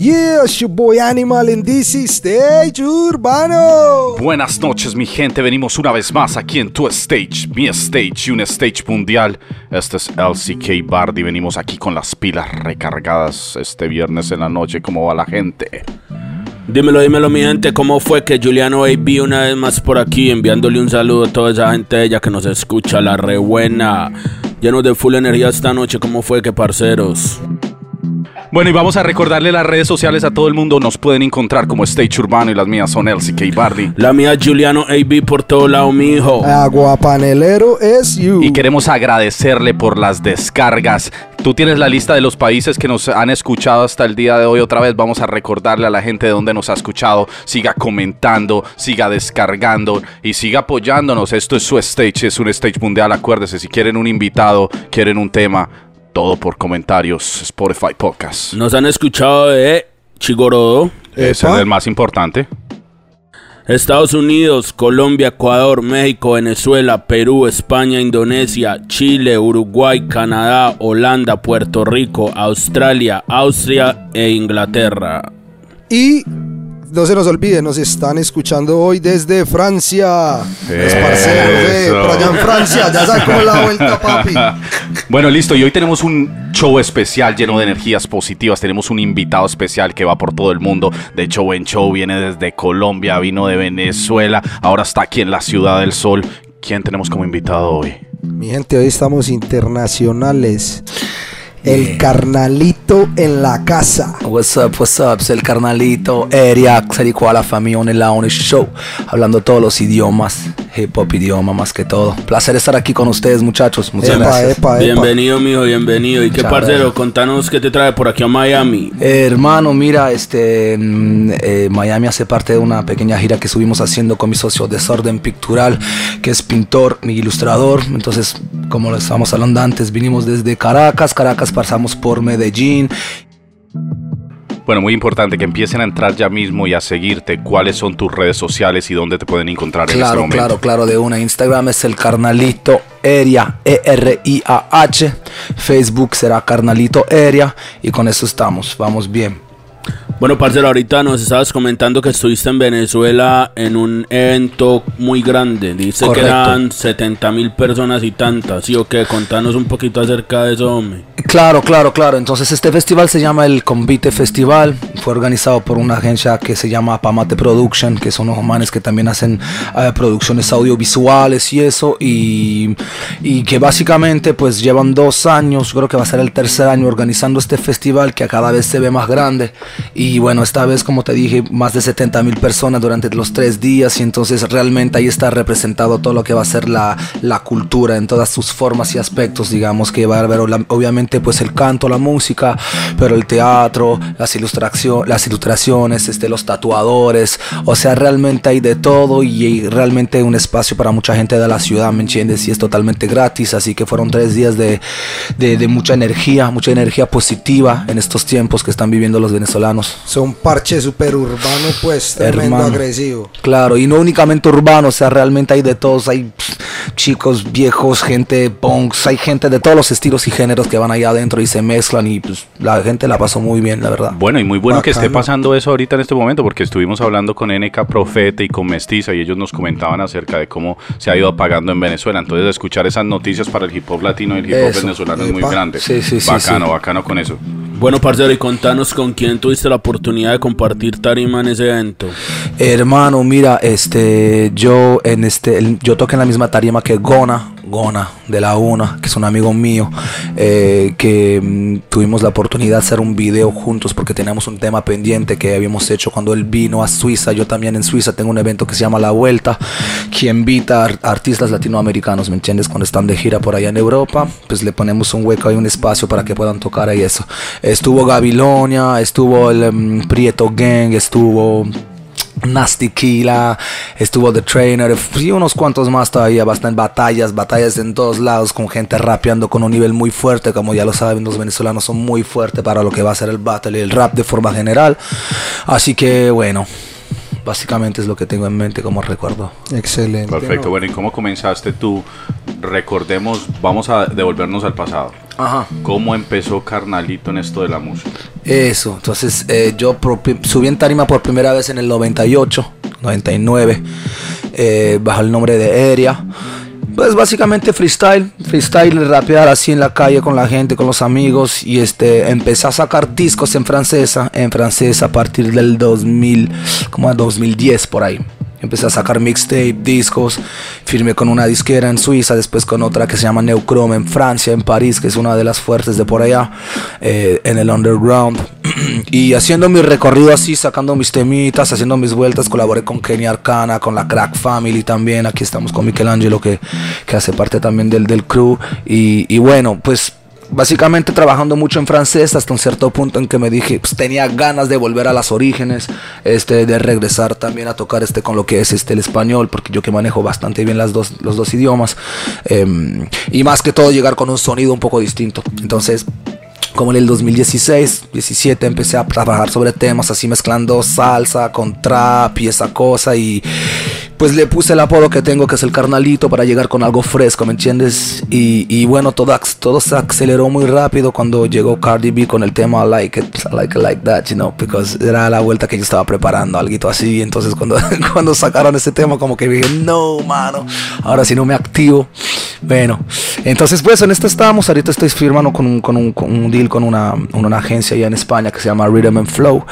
Yeah, it's your boy Animal in DC Stage Urbano. Buenas noches, mi gente. Venimos una vez más aquí en tu stage, mi stage y un stage mundial. Este es LCK Bardi. Venimos aquí con las pilas recargadas este viernes en la noche. ¿Cómo va la gente? Dímelo, dímelo, mi gente, ¿cómo fue que Juliano AB una vez más por aquí enviándole un saludo a toda esa gente de ella que nos escucha, la re buena, llenos de full energía esta noche, ¿cómo fue que parceros? Bueno, y vamos a recordarle las redes sociales a todo el mundo. Nos pueden encontrar como Stage Urbano y las mías son LCK Bardi. La mía Juliano AB por todo lado, mi hijo. Aguapanelero es you. Y queremos agradecerle por las descargas. Tú tienes la lista de los países que nos han escuchado hasta el día de hoy. Otra vez vamos a recordarle a la gente de dónde nos ha escuchado. Siga comentando, siga descargando y siga apoyándonos. Esto es su stage, es un stage mundial. Acuérdese, si quieren un invitado, quieren un tema, todo por comentarios, Spotify Podcast. Nos han escuchado de Chigorodo, Ese es el más importante. Estados Unidos, Colombia, Ecuador, México, Venezuela, Perú, España, Indonesia, Chile, Uruguay, Canadá, Holanda, Puerto Rico, Australia, Austria e Inglaterra. Y no se nos olvide, nos están escuchando hoy desde Francia. Los parceros de Eso. por allá en Francia. Ya es la vuelta, papi. Bueno, listo. Y hoy tenemos un show especial lleno de energías positivas. Tenemos un invitado especial que va por todo el mundo. De hecho, buen show. Viene desde Colombia, vino de Venezuela. Ahora está aquí en la Ciudad del Sol. ¿Quién tenemos como invitado hoy? Mi gente, hoy estamos internacionales. El carnalito en la casa. What's up, what's up? Es el carnalito Eriak, Serico la familia on el on el show, hablando todos los idiomas, hip hop idioma más que todo. Placer estar aquí con ustedes, muchachos. Muchas Epa, gracias. epa, epa. Bienvenido, mijo, bienvenido. ¿Y qué parcero? Contanos qué te trae por aquí a Miami. Eh, hermano, mira, este mm, eh, Miami hace parte de una pequeña gira que estuvimos haciendo con mi socio Desorden Pictural, que es pintor, mi ilustrador. Entonces, como lo estábamos hablando antes, vinimos desde Caracas, Caracas pasamos por Medellín, Bueno, muy importante que empiecen a entrar ya mismo y a seguirte. ¿Cuáles son tus redes sociales y dónde te pueden encontrar en este Claro, momento? claro, claro, de una. Instagram es el carnalito Eria, E E-R-I-A-H. Facebook será carnalito Eria. Y con eso estamos, vamos bien. Bueno, parcero, ahorita nos estabas comentando que estuviste en Venezuela en un evento muy grande. Dice Correcto. que eran 70 mil personas y tantas. ¿Sí o qué? Contanos un poquito acerca de eso, hombre. Claro, claro, claro. Entonces este festival se llama el Convite Festival. Fue organizado por una agencia que se llama Pamate Production, que son unos manes que también hacen eh, producciones audiovisuales y eso. Y, y que básicamente pues llevan dos años, creo que va a ser el tercer año organizando este festival que a cada vez se ve más grande. Y bueno, esta vez, como te dije, más de 70 mil personas durante los tres días. Y entonces realmente ahí está representado todo lo que va a ser la, la cultura en todas sus formas y aspectos, digamos, que va a haber obviamente pues el canto, la música, pero el teatro, las, ilustracio- las ilustraciones, este, los tatuadores, o sea, realmente hay de todo y hay realmente un espacio para mucha gente de la ciudad, ¿me entiendes? Y es totalmente gratis, así que fueron tres días de, de, de mucha energía, mucha energía positiva en estos tiempos que están viviendo los venezolanos. Son parche super urbano, pues, tremendo Hermano. agresivo. Claro, y no únicamente urbano, o sea, realmente hay de todos, hay pff, chicos, viejos, gente punks, hay gente de todos los estilos y géneros que van allá adentro y se mezclan y pues la gente la pasó muy bien, la verdad. Bueno, y muy bueno que esté pasando eso ahorita en este momento, porque estuvimos hablando con NK Profeta y con Mestiza y ellos nos comentaban acerca de cómo se ha ido apagando en Venezuela. Entonces, escuchar esas noticias para el hip hop latino y el hip hop Eso, venezolano es muy grande. Sí, sí, sí, bacano, sí. bacano con eso. Bueno, parcero, y contanos con quién tuviste la oportunidad de compartir tarima en ese evento. Hermano, mira, este, yo en este, el- yo toqué en la misma tarima que Gona, Gona de la UNA, que es un amigo mío, eh, que mm, tuvimos la oportunidad de hacer un video juntos porque teníamos un tema pendiente que habíamos hecho cuando él vino a Suiza. Yo también en Suiza tengo un evento que se llama La Vuelta, que invita artistas latinoamericanos, ¿me entiendes? Cuando están de gira por allá en Europa, pues le ponemos un hueco y un espacio para que puedan tocar ahí eso. Estuvo Gabilonia, estuvo el em, Prieto Gang, estuvo Nasty Killa, estuvo The Trainer y unos cuantos más todavía, bastante batallas, batallas en todos lados con gente rapeando con un nivel muy fuerte, como ya lo saben, los venezolanos son muy fuertes para lo que va a ser el battle y el rap de forma general. Así que bueno, básicamente es lo que tengo en mente como recuerdo. Excelente. Perfecto. ¿no? Bueno, ¿y cómo comenzaste tú? Recordemos, vamos a devolvernos al pasado. Ajá. ¿Cómo empezó Carnalito en esto de la música? Eso, entonces eh, yo subí en tarima por primera vez en el 98, 99, eh, bajo el nombre de Area. Pues básicamente freestyle, freestyle, rapear así en la calle con la gente, con los amigos y este empecé a sacar discos en francesa, en francés a partir del 2000, como a 2010 por ahí. Empecé a sacar mixtape, discos, firmé con una disquera en Suiza, después con otra que se llama Neuchrome en Francia, en París, que es una de las fuertes de por allá, eh, en el underground. y haciendo mi recorrido así, sacando mis temitas, haciendo mis vueltas, colaboré con Kenny Arcana, con la Crack Family también, aquí estamos con Michelangelo que, que hace parte también del, del crew. Y, y bueno, pues básicamente trabajando mucho en francés hasta un cierto punto en que me dije pues tenía ganas de volver a las orígenes este de regresar también a tocar este con lo que es este el español porque yo que manejo bastante bien las dos los dos idiomas em, y más que todo llegar con un sonido un poco distinto. Entonces como en el 2016, 17 empecé a trabajar sobre temas así mezclando salsa con trap y esa cosa y pues le puse el apodo que tengo que es el carnalito para llegar con algo fresco, ¿me entiendes? Y, bueno, todo, todo se aceleró muy rápido cuando llegó Cardi B con el tema I like it, I like it like that, you know, because era la vuelta que yo estaba preparando, algo así, entonces cuando, cuando sacaron ese tema como que dije, no, mano, ahora si no me activo, bueno, entonces pues en esto estamos, ahorita estoy firmando con un, con un, con un deal con una, una agencia allá en España que se llama Rhythm and Flow.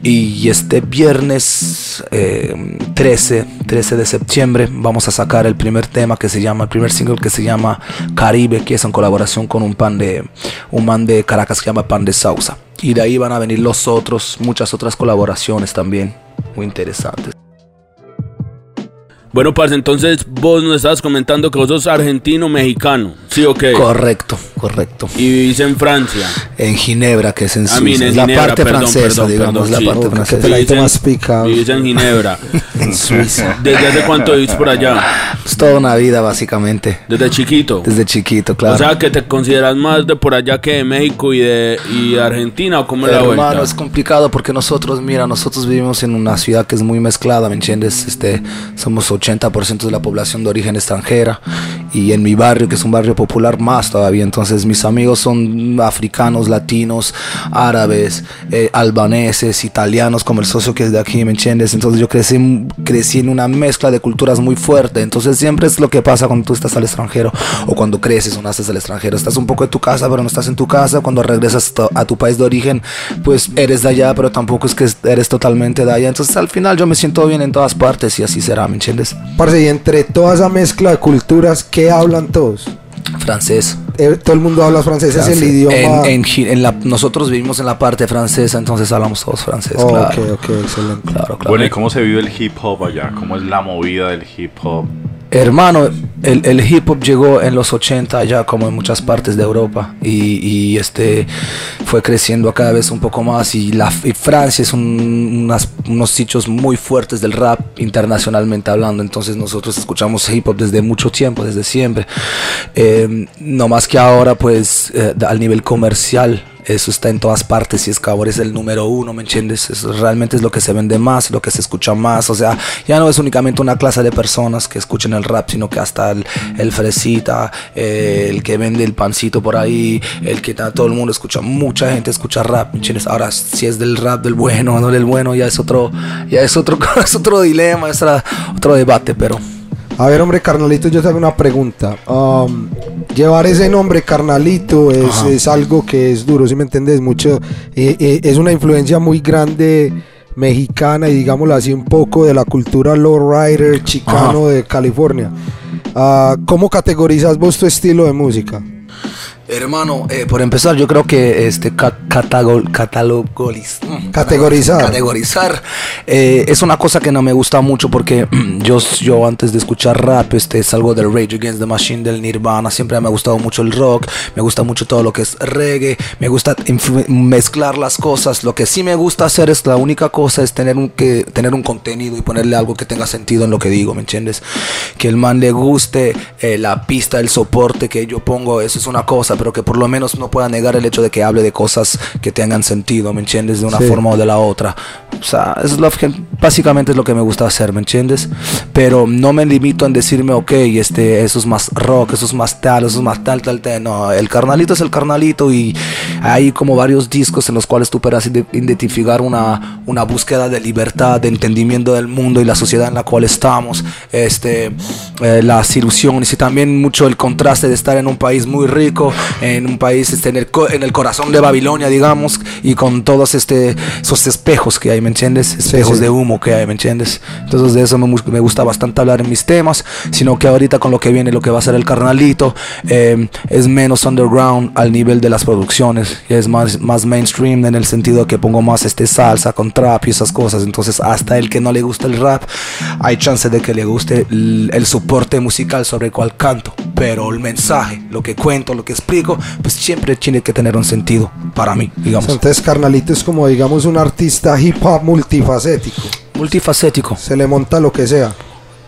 Y este viernes eh, 13, 13 de septiembre vamos a sacar el primer tema que se llama, el primer single que se llama Caribe, que es en colaboración con un pan de, un man de Caracas que se llama Pan de Sausa. Y de ahí van a venir los otros, muchas otras colaboraciones también, muy interesantes. Bueno, parce, entonces vos nos estabas comentando que vos sos argentino-mexicano, ¿sí o qué? Correcto, correcto. Y vivís en Francia. En Ginebra, que es en Ah, Suiza. en Es la Ginebra, parte perdón, francesa, perdón, digamos, perdón, la sí. parte francesa. Vivís en- más picado. Vivís en Ginebra. En Suiza. ¿Desde hace cuánto vivís por allá? Es toda una vida, básicamente. Desde chiquito. Desde chiquito, claro. O sea, que te consideras más de por allá que de México y de y Argentina, ¿o cómo es la Hermano, vuelta? es complicado porque nosotros, mira, nosotros vivimos en una ciudad que es muy mezclada, ¿me entiendes? Este, somos 80% de la población de origen extranjera y en mi barrio, que es un barrio popular, más todavía. Entonces, mis amigos son africanos, latinos, árabes, eh, albaneses, italianos, como el socio que es de aquí, ¿me entiendes? Entonces, yo crecí, crecí en una mezcla de culturas muy fuerte. Entonces, siempre es lo que pasa cuando tú estás al extranjero o cuando creces o naces al extranjero. Estás un poco en tu casa, pero no estás en tu casa. Cuando regresas a tu país de origen, pues eres de allá, pero tampoco es que eres totalmente de allá. Entonces, al final, yo me siento bien en todas partes y así será, ¿me entiendes? Parce, y entre toda esa mezcla de culturas, ¿qué hablan todos? Francés. Eh, todo el mundo habla francés, es el Francés. idioma. En, en Gi- en la, nosotros vivimos en la parte francesa, entonces hablamos todos francés, Oh, claro. Ok, ok, excelente. Claro, claro. Bueno, ¿y cómo se vive el hip hop allá? ¿Cómo es la movida del hip hop? Hermano, el, el hip hop llegó en los 80 ya como en muchas partes de Europa y, este fue creciendo cada vez un poco más y, la, y Francia es un- unas- unos sitios muy fuertes del rap internacionalmente hablando, entonces nosotros escuchamos hip hop desde mucho tiempo, desde siempre, Eh, no más que ahora pues eh, al nivel comercial eso está en todas partes y Escabor es el número uno, ¿me entiendes? Eso realmente es lo que se vende más, lo que se escucha más. O sea, ya no es únicamente una clase de personas que escuchen el rap, sino que hasta el, el fresita, eh, el que vende el pancito por ahí, el que todo el mundo escucha, mucha gente escucha rap, ¿me entiendes? Ahora, si es del rap del bueno o no del bueno, ya es otro, ya es otro, es otro dilema, es otro debate, pero. A ver, hombre, carnalito, yo te hago una pregunta. Um, llevar ese nombre, carnalito, es, algo que es duro, ¿sí me entiendes? Mucho, eh, eh, es una influencia muy grande mexicana y digámoslo así un poco de la cultura lowrider chicano Ajá. de California. Ah, ¿Cómo categorizas vos tu estilo de música? Hermano, eh, por empezar, yo creo que este ca- catagol- catalogoliz- mm, Categorizar. categorizar eh, es una cosa que no me gusta mucho porque yo, yo antes de escuchar rap este, salgo del Rage Against the Machine, del Nirvana, siempre me ha gustado mucho el rock, me gusta mucho todo lo que es reggae, me gusta mezclar las cosas, lo que sí me gusta hacer es la única cosa es tener un, que, tener un contenido y ponerle algo que tenga sentido en lo que digo, ¿me entiendes? Que el man le guste eh, la pista, el soporte que yo pongo, eso es una cosa, pero que por lo menos no pueda negar el hecho de que hable de cosas que tengan sentido, ¿me entiendes? De una Sí. forma o de la otra. O sea, es lo que básicamente es lo que me gusta hacer, ¿me entiendes? Pero no me limito en decirme, ok, este, eso es más rock, eso es más tal, eso es más tal, tal, tal. No, el carnalito es el carnalito y hay como varios discos en los cuales tú puedas ide- identificar una, una búsqueda de libertad, de entendimiento del mundo y la sociedad en la cual estamos, este, eh, las ilusiones y también mucho el contraste de estar en un país muy rico, en un país este, en, el, en el corazón de Babilonia, digamos, y con todos este, esos espejos que hay, ¿me entiendes? Espejos sí. de humo que hay, ¿me entiendes? Entonces de eso me, me gusta bastante hablar en mis temas, sino que ahorita con lo que viene, lo que va a ser el carnalito, eh, es menos underground al nivel de las producciones, y es más, más mainstream en el sentido que pongo más este salsa con trap y esas cosas, entonces hasta el que no le gusta el rap, hay chance de que le guste el, el soporte musical sobre el cual canto, pero el mensaje, lo que cuento, lo que explico, pues siempre tiene que tener un sentido para mí, digamos. Entonces Carnalito es como digamos un artista hip hop multifacético. Multifacético, Se le monta lo que sea.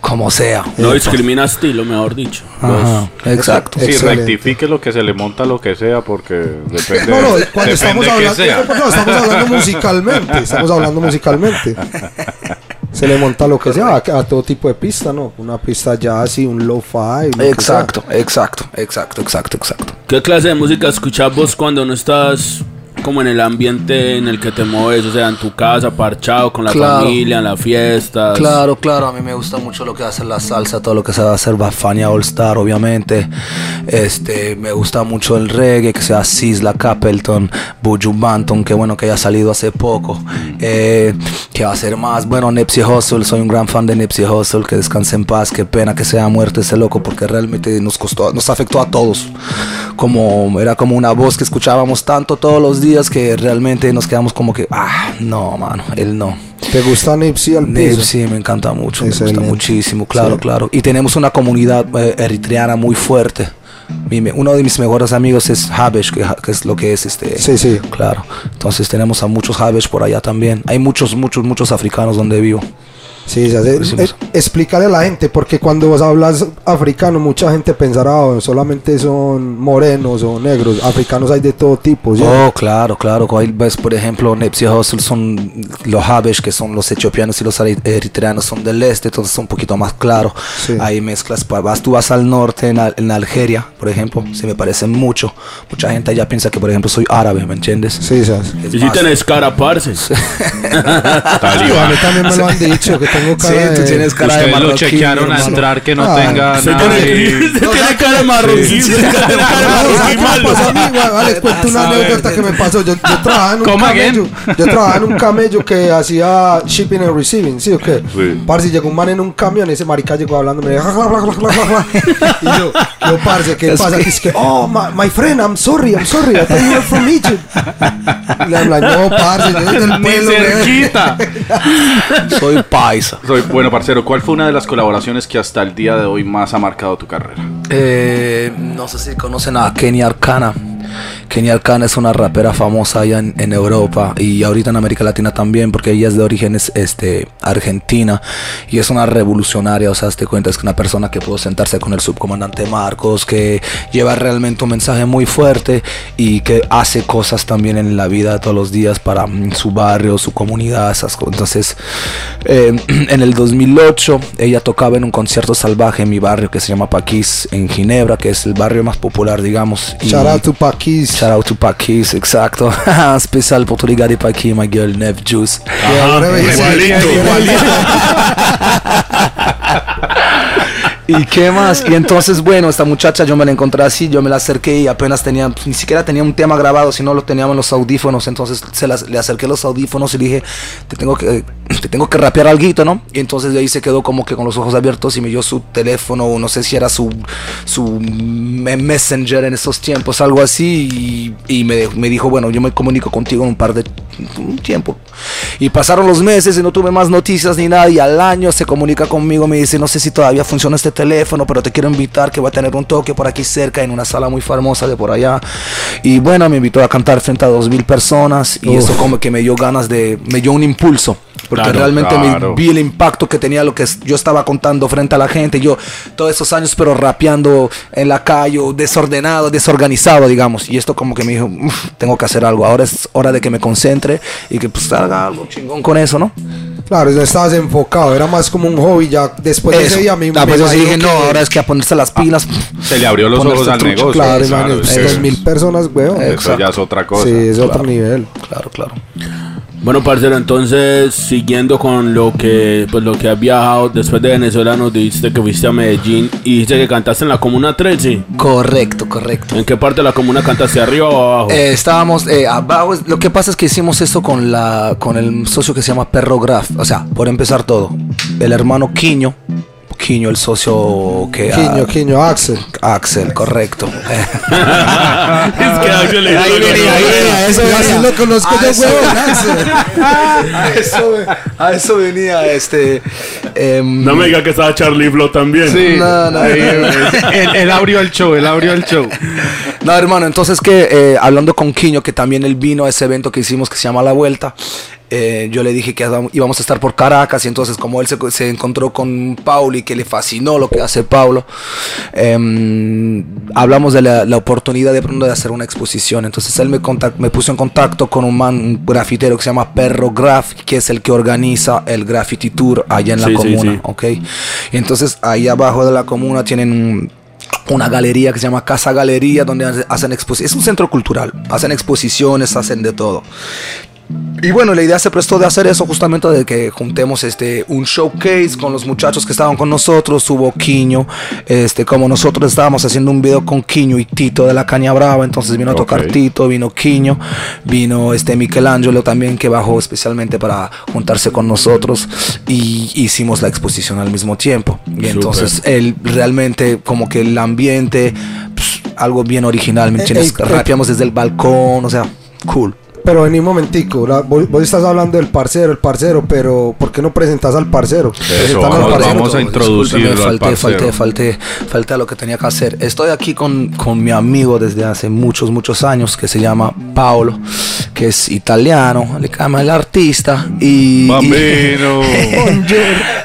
como sea. No discrimina estilo, mejor dicho. Ajá, exacto. Sí, Excelente. rectifique lo que se le monta lo que sea porque depende. No, no, cuando depende estamos que hablando, sea. no, estamos hablando musicalmente, estamos hablando musicalmente. Se le monta lo que sea, a, a todo tipo de pista, ¿no? Una pista jazz y un lo-fi. lo Exacto, exacto, exacto, exacto, exacto. ¿Qué clase de música escuchas vos cuando no estás como en el ambiente en el que te mueves? O sea, en tu casa, parchado, con la Claro. familia, en las fiestas. Claro, claro, a mí me gusta mucho lo que hace la salsa, todo lo que se va a hacer Bafania All Star, obviamente. Este, me gusta mucho el reggae, que sea Sisla Capleton, Buju Banton, que bueno que haya salido hace poco. Eh, que va a ser más? Bueno, Nipsey Hussle, soy un gran fan de Nipsey Hussle, que descanse en paz, qué pena que sea muerto ese loco, porque realmente nos costó, nos afectó a todos. Como, era como una voz que escuchábamos tanto todos los días que realmente nos quedamos como que, ah, no, mano, él no. ¿Te gusta Nipsey al piso? Nipsey me encanta mucho, me gusta muchísimo, claro, Sí. claro. Y tenemos una comunidad eh, eritreana muy fuerte. Mi uno de mis mejores amigos es Habesh, que, que es lo que es este. Sí, sí. Claro. Entonces tenemos a muchos Habesh por allá también. Hay muchos, muchos, muchos africanos donde vivo. Sí, Pues sí, eh, explícale a la gente, porque cuando vos hablas africano, mucha gente pensará, "Oh, solamente son morenos o negros. Africanos hay de todo tipo, ¿sí? Oh, claro, claro. Ahí ves, por ejemplo, Nipsey Hussle son los Habesh, que son los etiopianos y los eri- eritreanos son del este, entonces son un poquito más claro. Sí. Ahí mezclas, pa- vas, tú vas al norte, en, Al- en Algeria, por ejemplo, se me parecen mucho. Mucha gente allá piensa que, por ejemplo, soy árabe, ¿me entiendes? Sí. Es Y si tenés cara, parce. A mí también me lo han dicho, que tengo cara Sí, tú de- tienes cara de Ustedes lo marroquí, chequearon a entrar que no Ah, tenga Se nada. tiene, ahí. se tiene cara de marroquí. Sí, se tiene cara de No, ¿sabes marroquí qué me malo. pasó a mí, güey? Vale, les cuento una anécdota que me pasó. Yo, yo trabajaba en un Come camello. again. Yo trabajaba en un camello que hacía shipping and receiving, ¿sí o qué? Sí. Parce, llegó un man en un camión y ese marica llegó hablando. Me dijo, "Ja, ja, ja, ja, ja, ja, ja". Y yo, yo, parce, ¿qué Es pasa? que- Que es que, oh, my, my friend, I'm sorry, I'm sorry. I thought you were from Egypt. Y le hablan, no, parce, yo soy del Ni pueblo. güey". cerquita. Soy paisa. Soy, bueno, parcero, ¿cuál fue una de las colaboraciones que hasta el día de hoy más ha marcado tu carrera? Eh, no sé si conocen a Kenny Arcana. Kenny Arcana es una rapera famosa allá en, Europa y ahorita en América Latina también porque ella es de orígenes este, argentina y es una revolucionaria, o sea, te cuenta, es una persona que pudo sentarse con el subcomandante Marcos, que lleva realmente un mensaje muy fuerte y que hace cosas también en la vida todos los días para mm, su barrio, su comunidad, esas cosas. Entonces, eh, en el 2008 ella tocaba en un concierto salvaje en mi barrio que se llama Paquis en Ginebra, que es el barrio más popular, digamos. y- Paquis. Shout out to Paquis, exacto. Especial por tu ligado para aquí, my girl, Nev Juice. Yeah, whatever he said. ¿Y qué más? Y entonces, bueno, esta muchacha yo me la encontré así, yo me la acerqué y apenas tenía, ni siquiera tenía un tema grabado, sino lo teníamos en los audífonos. Entonces se las- le acerqué los audífonos y le dije, te tengo que, te tengo que rapear algo, ¿no? Y entonces de ahí se quedó como que con los ojos abiertos y me dio su teléfono, o no sé si era su, su me- messenger en esos tiempos, algo así, y, y me, me dijo, bueno, yo me comunico contigo en un par de un tiempo. Y pasaron los meses y no tuve más noticias ni nada. Y al año se comunica conmigo, me dice, no sé si todavía funciona este teléfono, pero te quiero invitar que voy a tener un toque por aquí cerca, en una sala muy famosa de por allá. Y bueno, me invitó a cantar frente a dos mil personas. Y Uf. eso como que me dio ganas de, me dio un impulso Porque Claro, realmente claro. me vi el impacto que tenía lo que yo estaba contando frente a la gente. Yo todos esos años, pero rapeando en la calle, desordenado, desorganizado, digamos. Y esto como que me dijo, "Uf, tengo que hacer algo. Ahora es hora de que me concentre y que pues haga algo chingón con eso, ¿no? Claro, no estabas enfocado, era más como un hobby ya después de Eso. ese día a mí Ah, me pues yo sí dije, no, que- ahora es que a ponerse las pilas. Se le abrió los ojos al trucho, negocio. Claro, claro, hermano, es mil personas, weón. Eso ya es otra cosa. Sí, es otro Claro. nivel. Claro, claro. Bueno, parcero, entonces, siguiendo con lo que, pues, lo que has viajado, después de Venezuela nos dijiste que fuiste a Medellín y dijiste que cantaste en la Comuna 13. Correcto, correcto. ¿En qué parte de la comuna cantaste, arriba o abajo? Eh, estábamos eh, abajo. Lo que pasa es que hicimos esto con la con el socio que se llama Perro Graf. O sea, por empezar todo, el hermano Quiño, Quiño, el socio que Quiño, ah, Quiño, Axel. Axel, correcto. es que Axel le Ahí dijo, venía, ahí venía, eso venía. lo conozco A yo, Axel. a, eso, a eso venía este. em, No me diga que estaba Charlie Flow también. Sí, No, no. él abrió el show, él abrió el show. No, hermano, entonces que eh, hablando con Quiño, que también él vino a ese evento que hicimos que se llama La Vuelta, eh, yo le dije que íbamos a estar por Caracas y entonces como él se, se encontró con Paulo y que le fascinó lo que hace Paulo, em, hablamos de la, la oportunidad de pronto de hacer una exposición. Entonces él me, contac- me puso en contacto con un man, un grafitero que se llama Perro Graf, que es el que organiza el Graffiti Tour allá en la Sí, sí, comuna, sí. ¿ok? Y entonces ahí abajo de la comuna tienen un una galería que se llama Casa Galería, donde hace- hacen exposiciones. Es un centro cultural, hacen exposiciones, hacen de todo. Y bueno, la idea se prestó de hacer eso justamente de que juntemos este un showcase con los muchachos que estaban con nosotros, hubo Quiño, este como nosotros estábamos haciendo un video con Quiño y Tito de la Caña Brava, entonces vino a tocar. Tito, vino Quiño, vino este Michelangelo también que bajó especialmente para juntarse con nosotros y hicimos la exposición al mismo tiempo. Y Súper. entonces él realmente como que el ambiente pues, algo bien original, ¿me Eh, entiendes? eh, eh. Rapeamos desde el balcón, o sea, cool. Pero vení un momentico, la- vos, vos estás hablando del parcero, el parcero, pero ¿por qué no presentas al parcero? Eso, Presentando al vamos, parcero. vamos a introducirlo Discúlpeme, al falté, falté, falté, falté a lo que tenía que hacer. Estoy aquí con, con mi amigo desde hace muchos, muchos años que se llama Paolo, que es italiano, le llama el artista y... y- Bambino.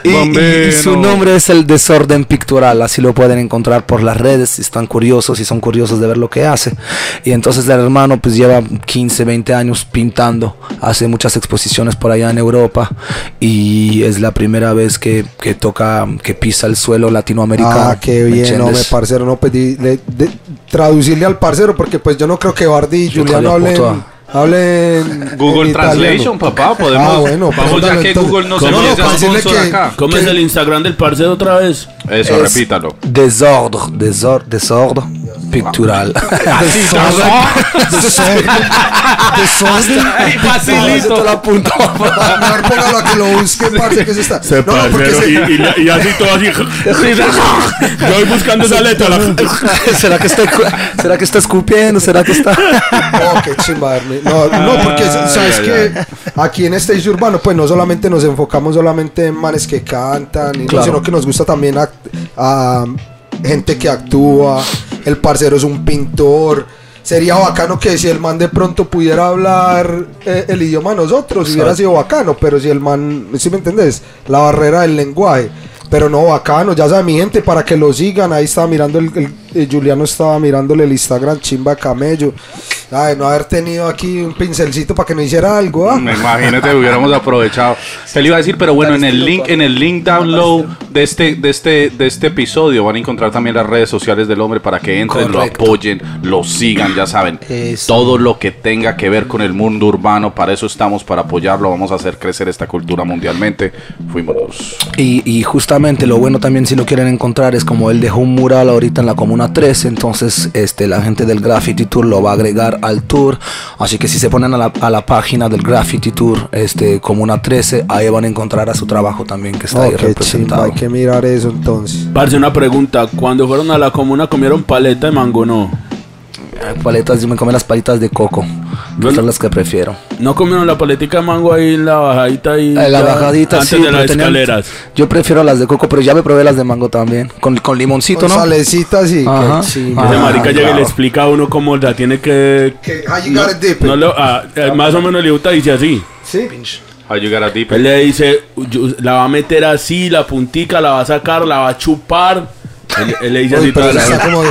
y, y- y su nombre es el desorden pictural, así lo pueden encontrar por las redes si están curiosos, si son curiosos de ver lo que hace. Y entonces el hermano pues lleva 15, 20 años pintando, hace muchas exposiciones por allá en Europa y es la primera vez que, que toca, que pisa el suelo latinoamericano. Ah, qué ¿me bien, no me parcero, no, pues di- le- de- traducirle al parcero, porque pues yo no creo que Bardi y Juliano hablen. Hablen Google en italiano. Translation, papá, podemos. Ah, bueno, vamos ya que entonces. Google no se ¿Cómo no? empiece a Para decirle sponsor que- acá. ¿Cómo es el Instagram del parcero otra vez? Eso, Es repítalo. Desordre, desordre, desordre pictural. Facilito. Te lo apunto. Mejor póngalo a que lo busque, parce, que está. Se No, no, se- y, y- y así todo así. Yo voy buscando esa letra. la- ¿Será que está, ¿Será que está escupiendo? ¿Será que está...? Oh, qué chimba. No, no, porque sabes que aquí en este urbano, pues no solamente nos enfocamos solamente en manes que cantan, y no, Claro. sino que nos gusta también a gente que actúa. El parcero es un pintor. Sería bacano que si el man de pronto pudiera hablar eh, el idioma de nosotros, hubiera sido bacano, pero si el man, ¿sí me entendés? La barrera del lenguaje. Pero no, bacano, ya sabe mi gente, para que lo sigan. Ahí estaba mirando, el, el- eh, Juliano estaba mirándole el Instagram, chimba camello. Ay, no haber tenido aquí un pincelcito para que me hiciera algo, ¿ah? Imagínate, hubiéramos aprovechado. Se le iba a decir, pero bueno, en el link, en el link download de este, de este, de este episodio van a encontrar también las redes sociales del hombre para que entren, Correcto. lo apoyen, lo sigan, ya saben. Eso. Todo lo que tenga que ver con el mundo urbano, para eso estamos, para apoyarlo, vamos a hacer crecer esta cultura mundialmente. Fuimos. Y, y justamente lo bueno también si lo quieren encontrar es como él dejó un mural ahorita en la Comuna 13, entonces este, la gente del Graffiti Tour lo va a agregar al tour, así que si se ponen a la, a la página del Graffiti Tour, este, Comuna 13, ahí van a encontrar a su trabajo también que está Oh, ahí qué chimba, representado. hay que mirar eso entonces. Parce, una pregunta. Cuando fueron a la comuna comieron paleta de mango, no. Ay, Paletas, yo me come las palitas de coco, esas son las que prefiero. No comieron la paletica de mango ahí en la bajadita y Eh, la bajadita, antes sí, de las tenían- escaleras. Yo prefiero las de coco, pero ya me probé las de mango también, con, con limoncito, Con ¿no? salecita así, Ajá. qué chimba. Ese Ah, marica llega y le explica a uno cómo la tiene que. Que- it. No lo- ah, eh, más o menos le gusta dice así. ¿Sí? It. Él le dice, la va a meter así, la puntica, la va a sacar, la va a chupar. Él, Uy, pero eso está como...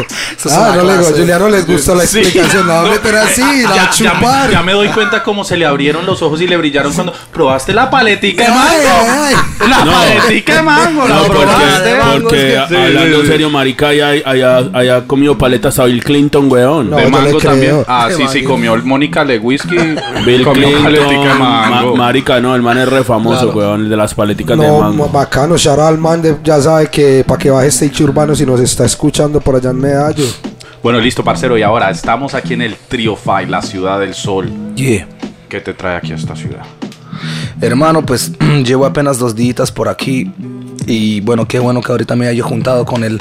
Ah, no le digo. Juliano les gustó la Sí. explicación. La va a meter así, la va a Ya, ya me, chupar. ya me doy cuenta cómo se le abrieron los ojos y le brillaron cuando probaste la paletica de mango. ay. La No. paletica de mango, la No, probaste. porque, porque Sí, hablando sí. serio, marica, haya, haya, haya comido paletas a Bill Clinton, weón. No, de mango también. Ah, sí, sí, comió el Mónica de whisky. Bill Clinton, paletica de mango. ma- marica, no, el man es re famoso, Claro. weón, el de las paleticas de No, mango. bacano, Shara al man de- ya sabe que para que baje Stage Urbano si nos está escuchando por allá en Medallo. Bueno, listo, parcero. Y ahora estamos aquí en el Trio Five, la ciudad del sol. Yeah. ¿Qué te trae aquí a esta ciudad? Hermano, pues llevo apenas dos días por aquí y bueno, qué bueno que ahorita me haya juntado con el,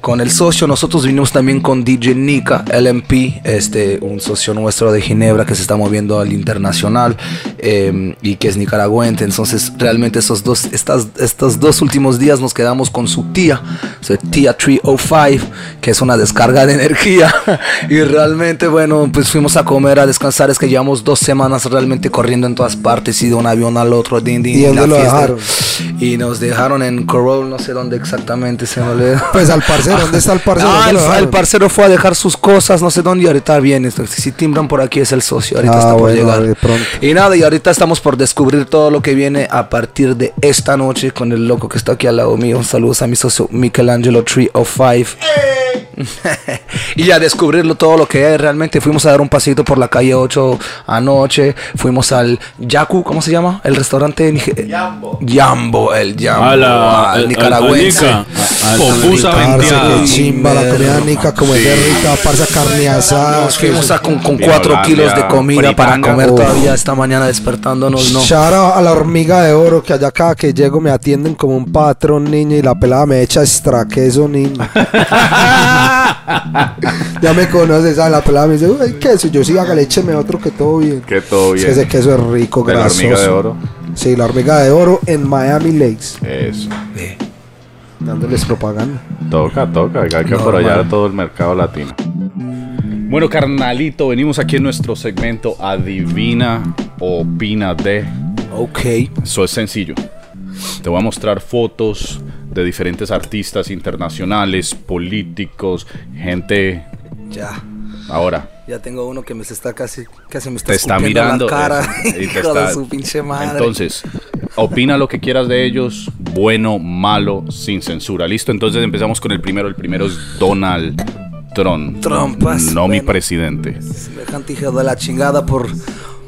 con el socio. Nosotros vinimos también con DJ Nika, LMP, este, un socio nuestro de Ginebra que se está moviendo al internacional eh, y que es nicaragüense. Entonces, realmente esos dos, estas, estos dos últimos días nos quedamos con su tía, su tía 305, que es una descarga de energía. y realmente, bueno, pues fuimos a comer, a descansar. Es que llevamos dos semanas realmente corriendo en todas partes y de un avión al otro. din, din, ¿Y dónde la lo fiesta. dejaron? Y nos dejaron en Corol, no sé dónde exactamente se me olvidó. Pues al parcero, ¿dónde está el parcero? Ah, ¿Dónde el, el parcero fue a dejar sus cosas, no sé dónde, y ahorita viene. Si timbran por aquí es el socio, ahorita Ah, está por bueno, llegar. de pronto. Y nada, y ahorita estamos por descubrir todo lo que viene a partir de esta noche con el loco que está aquí al lado mío. Saludos a mi socio Michelangelo 305. y ya descubrirlo todo lo que es. Realmente fuimos a dar un pasito por la calle 8 anoche. Fuimos al Yaku, ¿cómo se llama? El restaurante Yambo. Yambo, el Yambo. A la- al al- nicaragüense. al- al- Popusa Qué chimba la comida nica, como es de rica, parce carne asada. Nos fuimos a con, con Vino 4 Hollandia, kilos de comida para comer todavía esta mañana despertándonos. No. Shara a la hormiga de oro que allá cada que llego me atienden como un patrón niño y la pelada me echa extra queso niño. ya me conoces, ¿sabes? La pelada me dice, uy, queso. Yo sí, hágale, écheme otro que todo bien. Que todo Es bien. que ese queso es rico, De la grasoso. hormiga de oro. Sí, la hormiga de oro en Miami Lakes. Eso. Dándoles propaganda. Toca, toca. Hay que aprovechar todo el mercado latino. Bueno, carnalito, venimos aquí en nuestro segmento Adivina, Opina de. Ok. Eso es sencillo. Te voy a mostrar fotos de diferentes artistas internacionales, políticos, gente. Ya. Ahora, Ya tengo uno que me está casi, casi me está te está mirando. la cara. y te está- de su pinche madre. Entonces, opina lo que quieras de ellos, bueno, malo, sin censura. ¿Listo? Entonces empezamos con el primero. El primero es Donald Trump. Trumpas, No mi presidente. Semejante hijo de la chingada por,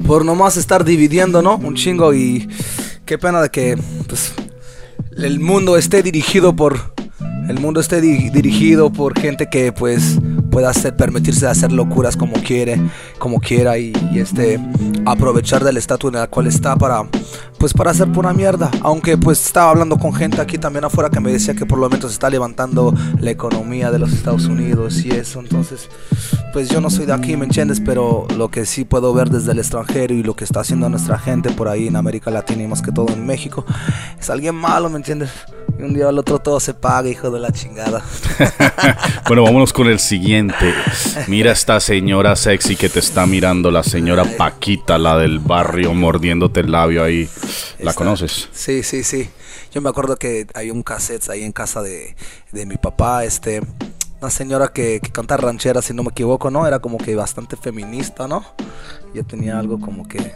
por nomás estar dividiendo, ¿no? Un chingo y qué pena de que pues, el mundo esté dirigido por el mundo esté di- dirigido por gente que pues pueda hacer, permitirse hacer locuras como quiere, como quiera y, y, este aprovechar del estatus en el cual está para pues para hacer pura mierda. Aunque pues estaba hablando con gente aquí también afuera que me decía que por lo menos está levantando la economía de los Estados Unidos y eso. Entonces, pues yo no soy de aquí, ¿me entiendes? Pero lo que sí puedo ver desde el extranjero y lo que está haciendo nuestra gente por ahí en América Latina y más que todo en México, es alguien malo, ¿me entiendes? Y un día al otro todo se paga, hijo de la chingada. Bueno, vámonos con el siguiente. Mira esta señora sexy que te está mirando, la señora Paquita, la del barrio, mordiéndote el labio ahí. ¿La conoces? Sí, sí, sí. Yo me acuerdo que hay un cassette ahí en casa de, de mi papá, este, una señora que, que canta ranchera, si no me equivoco, ¿no? Era como que bastante feminista, ¿no? Yo tenía algo como que,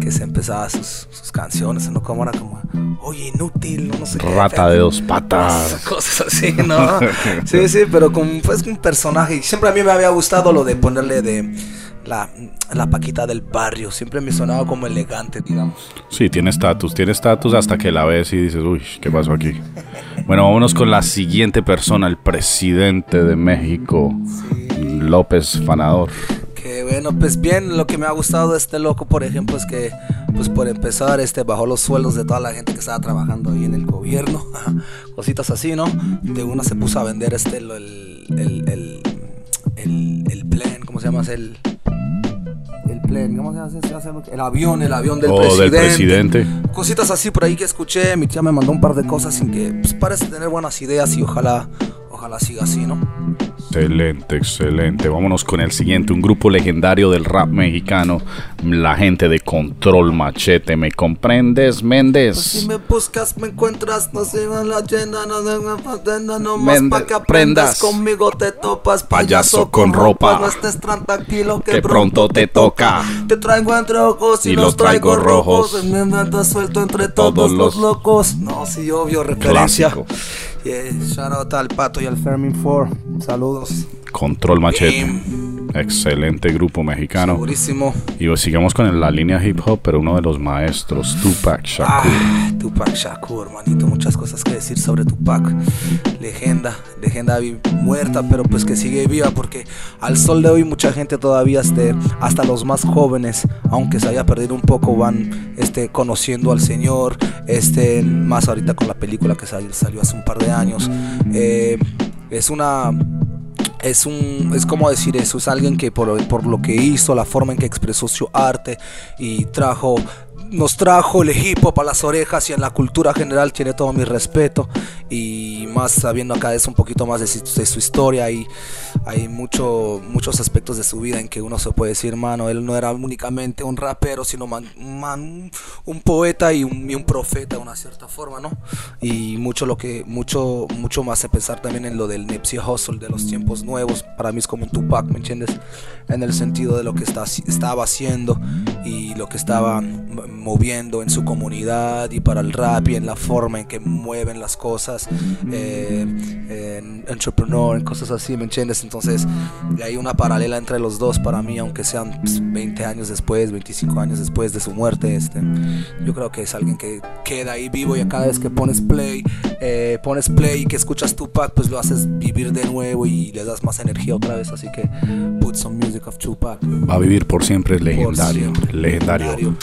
que se empezaba sus, sus canciones, ¿no? Como era como, oye, inútil, no, sé qué. Rata de dos patas. Cosas así, ¿no? Sí, sí, pero como pues un personaje. Y siempre a mí me había gustado lo de ponerle de la, la paquita del barrio. Siempre me sonaba como elegante, digamos. Sí, tiene estatus, tiene estatus hasta que la ves y dices, uy, ¿qué pasó aquí? Bueno, vámonos con la siguiente persona, el presidente de México, López Fanador. Que bueno, pues bien, lo que me ha gustado de este loco, por ejemplo, es que, pues por empezar, este bajó los sueldos de toda la gente que estaba trabajando ahí en el gobierno, cositas así, ¿no? De una se puso a vender este, lo- el, el, el, el, el plan, ¿cómo se llama? El, el plan, ¿cómo se llama? El avión, el avión del O presidente. del presidente. Cositas así por ahí que escuché, mi tía me mandó un par de cosas sin que, pues parece tener buenas ideas y ojalá, ojalá siga así, ¿no? Excelente, excelente. Vámonos con el siguiente, un grupo legendario del rap mexicano, la gente de Control Machete. ¿Me comprendes, Méndez? Si me buscas, me encuentras, no se va la llena, no de no, no más Méndez, pa' que aprendas. prendas. Conmigo te topas, Payaso con ropa. No estés tan tranquilo que, Que pronto te toca. Te traigo entre ojos y, Y los traigo traigo rojos. rojos. Me anda suelto entre Todos todos, los los- locos. No, sí, obvio, referencia. Clásico. Yeah, shout out al Pato y al Fermin 4. Saludos. Control Machete. Excelente grupo mexicano. Segurísimo. Y pues sigamos con la línea hip hop, pero uno de los maestros, Tupac Shakur. Ah, Tupac Shakur, hermanito, muchas cosas que decir sobre Tupac. Legenda, legenda muerta, pero pues que sigue viva porque al sol de hoy mucha gente todavía, este, hasta los más jóvenes, aunque se haya perdido un poco, van este, conociendo al Señor, este, más ahorita con la película que sal- salió hace un par de años. Eh, es una es un es como decir eso es alguien que por, por lo que hizo la forma en que expresó su arte y trajo nos trajo el hip hop a las orejas y en la cultura general tiene todo mi respeto. Y más sabiendo acá es un poquito más de, su- de su historia y hay mucho, muchos aspectos de su vida en que uno se puede decir mano él no era únicamente un rapero sino man- man- un poeta y un, y un profeta de una cierta forma no y mucho lo que mucho mucho más a pensar también en lo del Nipsey Hussle de los tiempos nuevos para mí es como un Tupac me entiendes en el sentido de lo que está, estaba haciendo y lo que estaba moviendo en su comunidad y para el rap y en la forma en que mueven las cosas eh, en entrepreneur en cosas así me entiendes entonces hay una paralela entre los dos para mí aunque sean pues, 20 años después 25 años después de su muerte este yo creo que es alguien que queda ahí vivo y a cada vez que pones play eh, pones play y que escuchas Tupac pues lo haces vivir de nuevo y le das más energía otra vez así que put some music of Tupac Va a vivir por siempre, legendario. siempre. Legendario.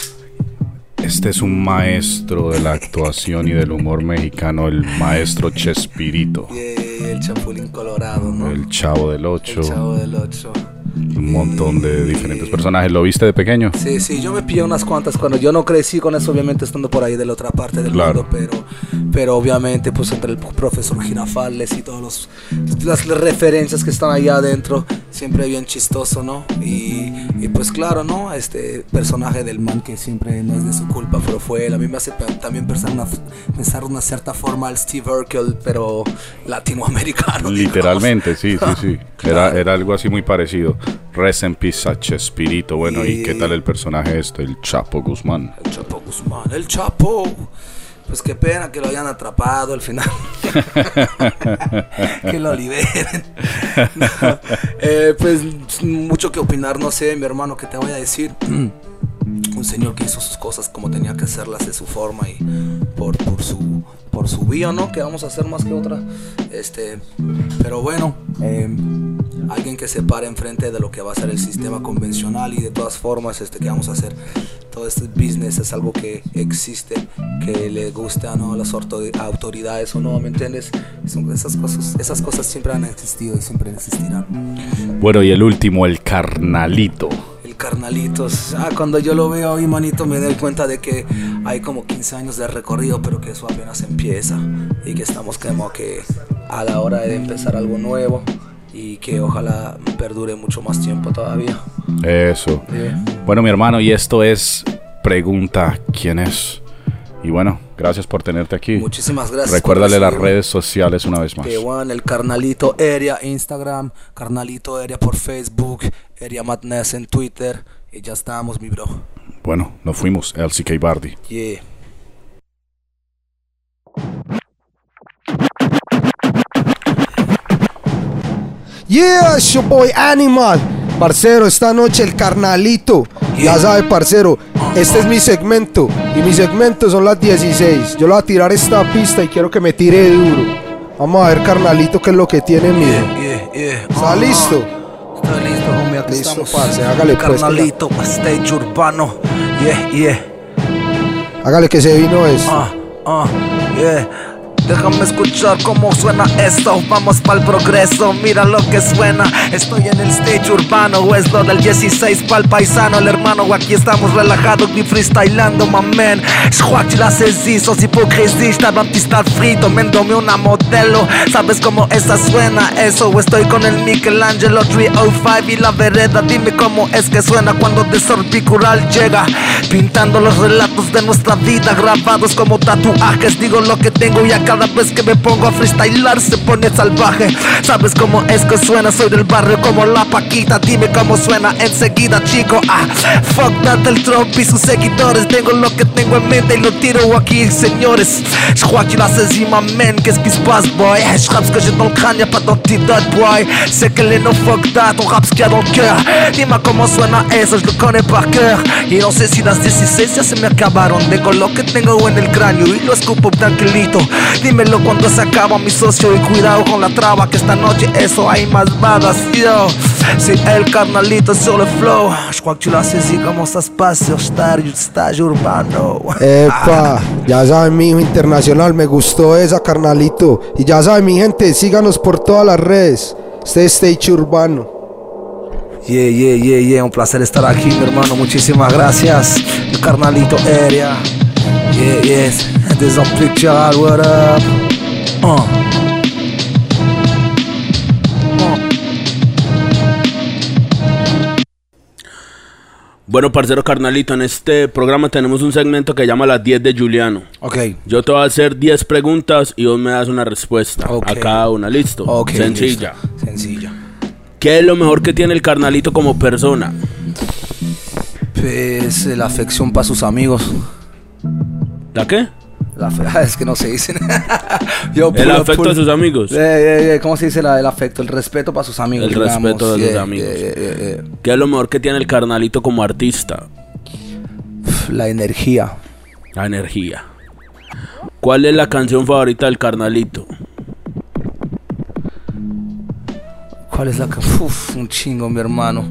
Este es un maestro de la actuación y del humor mexicano, el maestro Chespirito. y el Chapulín Colorado no El chavo del 8. el Chavo del 8 Un montón de diferentes personajes. ¿Lo viste de pequeño? Sí, sí, yo me pillé unas cuantas cuando yo no crecí con eso, obviamente estando por ahí de la otra parte del Claro. mundo, pero, pero obviamente pues entre el profesor Girafales y todos los las referencias que están ahí adentro, siempre bien chistoso, ¿no? Y, y, pues claro, ¿no? Este personaje del man que siempre no es de su culpa, pero fue él. A mí me hace también pensar una, pensar una cierta forma al Steve Urkel, pero latinoamericano. digamos. Literalmente, sí, sí, sí. Era, era algo así muy parecido. Rest in peace Chespirito. Bueno, ¿y Y- qué tal el personaje este? El Chapo Guzmán. El Chapo Guzmán, el Chapo. Pues qué pena que lo hayan atrapado al final. que lo liberen. No, eh, pues mucho que opinar, no sé, mi hermano, ¿qué te voy a decir? Un señor que hizo sus cosas como tenía que hacerlas de su forma y por, su por su vía, ¿no? Que vamos a hacer más que otra. Este, pero bueno, eh, alguien que se pare enfrente de lo que va a ser el sistema convencional y de todas formas, este, que vamos a hacer todo este business es algo que existe, que le gusta ¿no? a las auto- autoridades o no, ¿me entiendes? Son esas cosas, esas cosas siempre han existido y siempre existirán. Bueno, y el último, el Carnalito. Carnalitos, ah, cuando yo lo veo ahí, manito, me doy cuenta de que hay como 15 años de recorrido, pero que eso apenas empieza y que estamos como que a la hora de empezar algo nuevo y que ojalá perdure mucho más tiempo todavía. Eso. Yeah. Bueno, mi hermano, y esto es Pregunta quién es. Y bueno, gracias por tenerte aquí. Muchísimas gracias. Recuérdale las redes sociales una vez más. Que bueno, el carnalito Area Instagram, carnalito Area por Facebook, Area Madness en Twitter. Y ya estamos, mi bro. Bueno, nos fuimos, LCK Bardi. Yeah. Yeah, it's your boy Animal. Parcero, esta noche el carnalito. Ya sabe, parcero, este es mi segmento. Y mi segmento son las 16. Yo le voy a tirar esta pista y quiero que me tire duro. Vamos a ver, carnalito, qué es lo que tiene miedo. Yeah, yeah. ¿Está Ah, listo? Está listo, homie. Aquí Listo, estamos. parce, hágale, pues, Carnalito, stage urbano. Yeah, yeah. Hágale que se vino eso. Ah, ah, yeah. Déjame escuchar cómo suena esto. Vamos pa'l progreso, mira lo que suena. Estoy en el stage urbano, es lo del 16 pa'l paisano. El hermano, aquí estamos relajados ni freestylando, que tu l'as sos hipocresía. Estaba artista frito, mendome una modelo. ¿Sabes cómo esa suena? Eso, estoy con el Michelangelo 305 y la vereda. Dime cómo es que suena cuando desorbicural llega. Pintando los relatos de nuestra vida, grabados como tatuajes. Digo lo que tengo y a cada vez que me pongo a freestylar se pone salvaje. ¿Sabes cómo es que suena? Soy del barrio como la Paquita. Dime cómo suena enseguida, chico. Ah, fuck that el Trump y sus seguidores. Tengo lo que tengo en mente y lo tiro aquí, señores. Je crois que tu l'as saisi, ma man. Qu'est-ce qui se passe, boy? Je rappe ce que j'ai dans le crâne, y'a pas boy. C'est que les no fuck that, on rappe ce qu'il y a dans cœur. Dime cómo suena eso, je le connais par cœur. Y no sé si las 16 ya se me acabaron. Tengo lo que tengo en el cráneo y lo escupo tranquilito. Dímelo cuando se acaba mi socio y cuidado con la traba que esta noche eso hay más badas, yo. Sí, el carnalito le flow. Se passe sur stage, stage urbano. Epa, ya saben, mi hijo internacional, me gustó esa, carnalito. Y ya saben, mi gente, síganos por todas las redes. Este es Stage Urbano. Yeah, yeah, yeah, yeah. Un placer estar aquí, mi hermano. Muchísimas gracias. El carnalito area. Yeah, yes. A picture, what up? Uh. Bueno, parcero carnalito, en este programa tenemos un segmento que llama las 10 de Juliano. Ok. Yo te voy a hacer 10 preguntas y vos me das una respuesta Ok. a cada una, ¿listo? Ok. Sencilla. listo. Sencilla. ¿Qué es lo mejor que tiene el carnalito como persona? Pues eh, la afección para sus amigos. ¿La qué? La fe- es que no se dicen. Yo, El afecto pull- de sus amigos. Eh, eh, eh, ¿Cómo se dice la- el afecto? El respeto para sus amigos. El digamos. respeto de Yeah, amigos. ¿Qué es lo mejor que tiene el carnalito como artista? La energía. La energía. ¿Cuál es la canción favorita del carnalito? ¿Cuál es la que.? Uf, un chingo, mi hermano.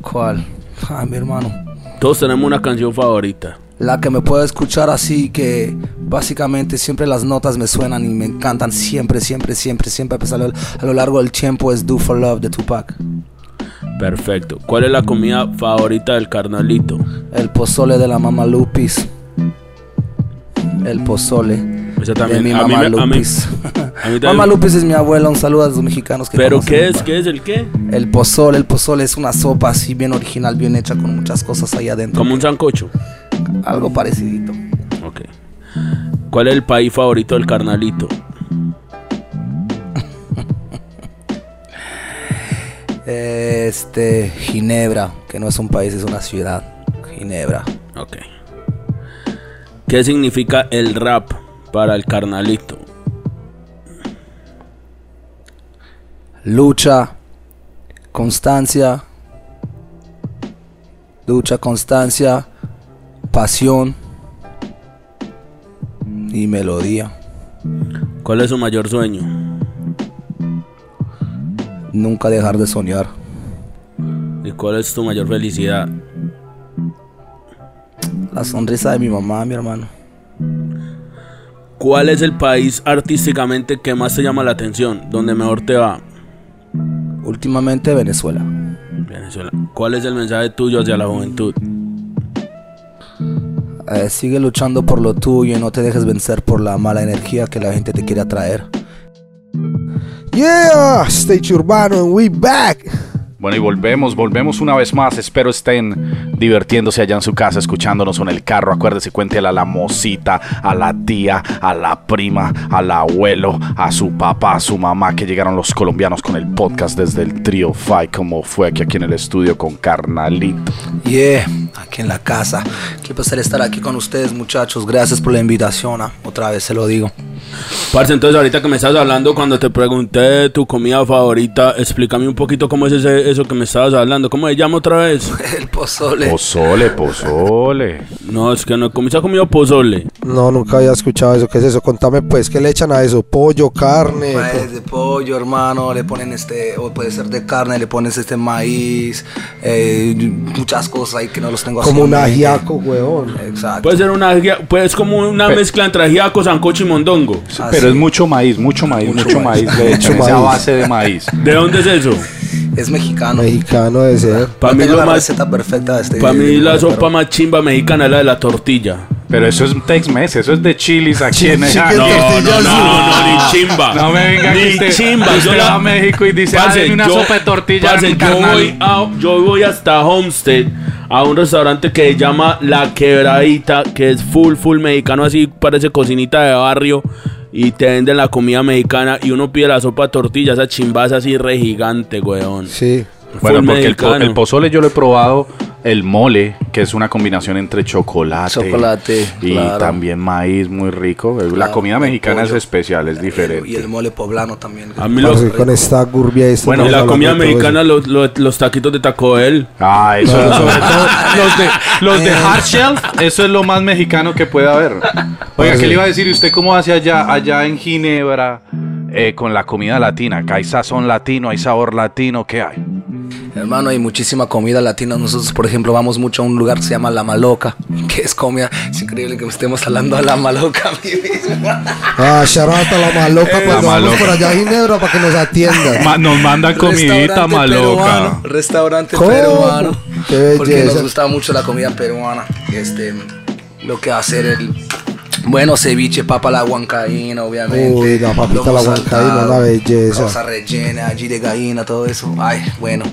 ¿Cuál? Ah, mi hermano. Todos tenemos una canción favorita. La que me puedo escuchar así que básicamente siempre las notas me suenan y me encantan siempre, siempre, siempre, siempre a pesar de- a lo largo del tiempo es Do for Love de Tupac. Perfecto. ¿Cuál es la comida favorita del carnalito? El pozole de la mamá Lupis. El pozole Esa también. de mi a mí mamá me- a mí- Lupis. a mí mamá Lupis es mi abuela, un saludo a los mexicanos que ¿Pero qué es? ¿Qué es el qué? El pozole, el pozole es una sopa así bien original, bien hecha con muchas cosas ahí adentro. Como un sancocho. Algo parecidito. Ok. ¿Cuál es el país favorito del carnalito? Este, Ginebra, que no es un país, es una ciudad. Ginebra. Ok. ¿Qué significa el rap para el carnalito? Lucha, constancia, lucha, constancia, pasión y melodía. ¿Cuál es su mayor sueño? Nunca dejar de soñar. ¿Y cuál es tu mayor felicidad? La sonrisa de mi mamá, mi hermano. ¿Cuál es el país artísticamente que más te llama la atención? ¿Donde mejor te va? Últimamente Venezuela. Venezuela. ¿Cuál es el mensaje tuyo hacia la juventud? Eh, sigue luchando por lo tuyo y no te dejes vencer por la mala energía que la gente te quiere atraer. Yeah, Stage Urbano, and we back. Bueno, y volvemos, volvemos una vez más. Espero estén divirtiéndose allá en su casa, escuchándonos en el carro. Acuérdese, cuéntele a la mocita, a la tía, a la prima, al abuelo, a su papá, a su mamá, que llegaron los colombianos con el podcast desde el Trio Five, como fue aquí, aquí en el estudio con Carnalito. Yeah, aquí en la casa. Qué placer estar aquí con ustedes, muchachos. Gracias por la invitación. ah. Otra vez se lo digo. Parce, entonces ahorita que me estás hablando, cuando te pregunté tu comida favorita, explícame un poquito cómo es ese, eso que me estabas hablando. ¿Cómo se llama otra vez? El pozole. Pozole, pozole. No, es que no, ¿cómo se ha comido pozole? No, nunca había escuchado eso. ¿Qué es eso? Contame pues, ¿qué le echan a eso? ¿Pollo, carne? Pues de pollo, hermano, le ponen este, o puede ser de carne, le pones este maíz, eh, muchas cosas ahí que no los tengo así Como un ajiaco, weón. Exacto. Puede ser una, pues como una mezcla entre ajiaco, sancocho y mondongo. Pero es mucho maíz, mucho maíz, mucho, Mucho maíz. maíz. Mucho esa maíz. base de maíz. ¿De dónde es eso? Es mexicano. Mexicano de ser. Pa' No mí lo la más- receta perfecta de este. Para mí la pero- sopa más chimba mexicana es la de la tortilla. Pero eso es un Tex-Mex, eso es de chilis aquí en que No, no, no, azul. no, no, ni chimba. No me venga ni usted, chimba. usted Yo la- va a México y dice, ah, deme una yo- sopa de tortilla yo, voy a- yo voy hasta Homestead a un restaurante que se llama La Quebradita, que es full, full mexicano, así parece cocinita de barrio. Y te venden la comida mexicana y uno pide la sopa tortilla, esa chimbaza así re gigante, weón. Sí. Bueno, Full porque el, po- mexicano. el pozole yo lo he probado, el mole, que es una combinación entre chocolate, Chocolate, y claro. también maíz muy rico. La comida mexicana es especial, es Y diferente. el mole poblano también. A mí lo- Parce, con esta gurbia esta Bueno, y la comida mexicana, los, los- los taquitos de Taco Bell. Ah, eso sobre todo los de, los de hard shelf, eso es lo más mexicano que puede haber. Oiga, ¿qué le iba a decir? ¿Y usted cómo hace allá, allá en Ginebra eh, con la comida latina? Que hay sazón latino, hay sabor latino, ¿qué hay? Hermano, hay muchísima comida latina. Nosotros, por ejemplo, vamos mucho a un lugar que se llama La Maloca, que es comida. Es increíble que estemos hablando de La Maloca, mi mismo. Ah, shout out a la maloca La cuando vamos Maloca. por allá a Ginebra para que nos atiendan. Ma- nos mandan comidita maloca. peruano, Restaurante ¿Cómo? peruano. Qué Porque nos gusta mucho la comida peruana. Este, lo que hacer el. Bueno, ceviche, papa la huancaína, obviamente. Uy, la papita la huancaína, una belleza. Rosa rellena, allí de gallina, todo eso. Ay, bueno.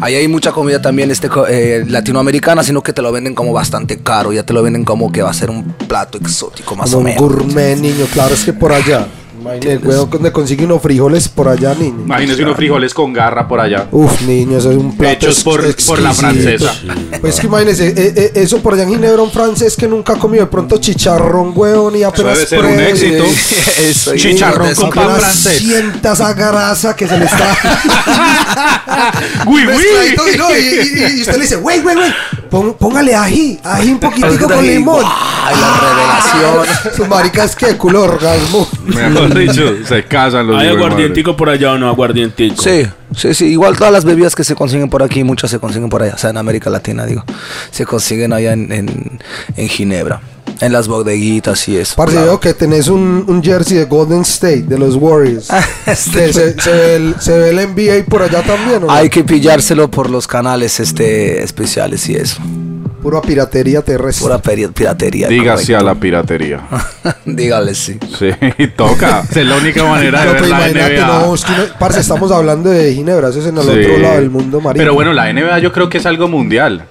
Ahí hay mucha comida también este, eh, latinoamericana, sino que te lo venden como bastante caro. Ya te lo venden como que va a ser un plato exótico, más Como o un menos. gourmet, niño. Claro, es que por allá. Imagínate, weón, donde consigue unos frijoles por allá, niño. Imagínese unos frijoles con garra por allá. Uf, niño, eso es un plato Hechos por- la francesa. Pues que imagínese, eh, eh, eso por allá en Ginebra, un francés que nunca ha comido de pronto chicharrón, weón, y apenas debe ser un éxito. Eso, Chicharrón con pan francés. sienta esa grasa que se le está... ¡Uy, mezcladito, y, no, y, y- y usted le dice, wey, wey, wey, pon- póngale ají, ají un poquitico con limón. Ay, la revelación. Sus maricas que culo orgasmo. Se casan los ¿Hay aguardientico por allá o no aguardientico? Sí, sí, sí. Igual todas las bebidas que se consiguen por aquí, muchas se consiguen por allá, o sea, en América Latina, digo. Se consiguen allá en, en, en Ginebra, en las bodeguitas y eso. Parce, claro. que tenés un, un jersey de Golden State, de los Warriors. Este- Que se, se ve el, se ve el NBA por allá también, ¿o no? Hay que pillárselo por los canales este, especiales y eso. Pura piratería terrestre. Pura piratería. Dígase a correcto. la piratería. Dígale, sí. Sí, toca. Es la única manera de No, ver pero la imagínate, NBA. no, es que no- parce, estamos hablando de Ginebra, eso es en el Sí. otro lado del mundo marino. Pero bueno, la NBA yo creo que es algo mundial.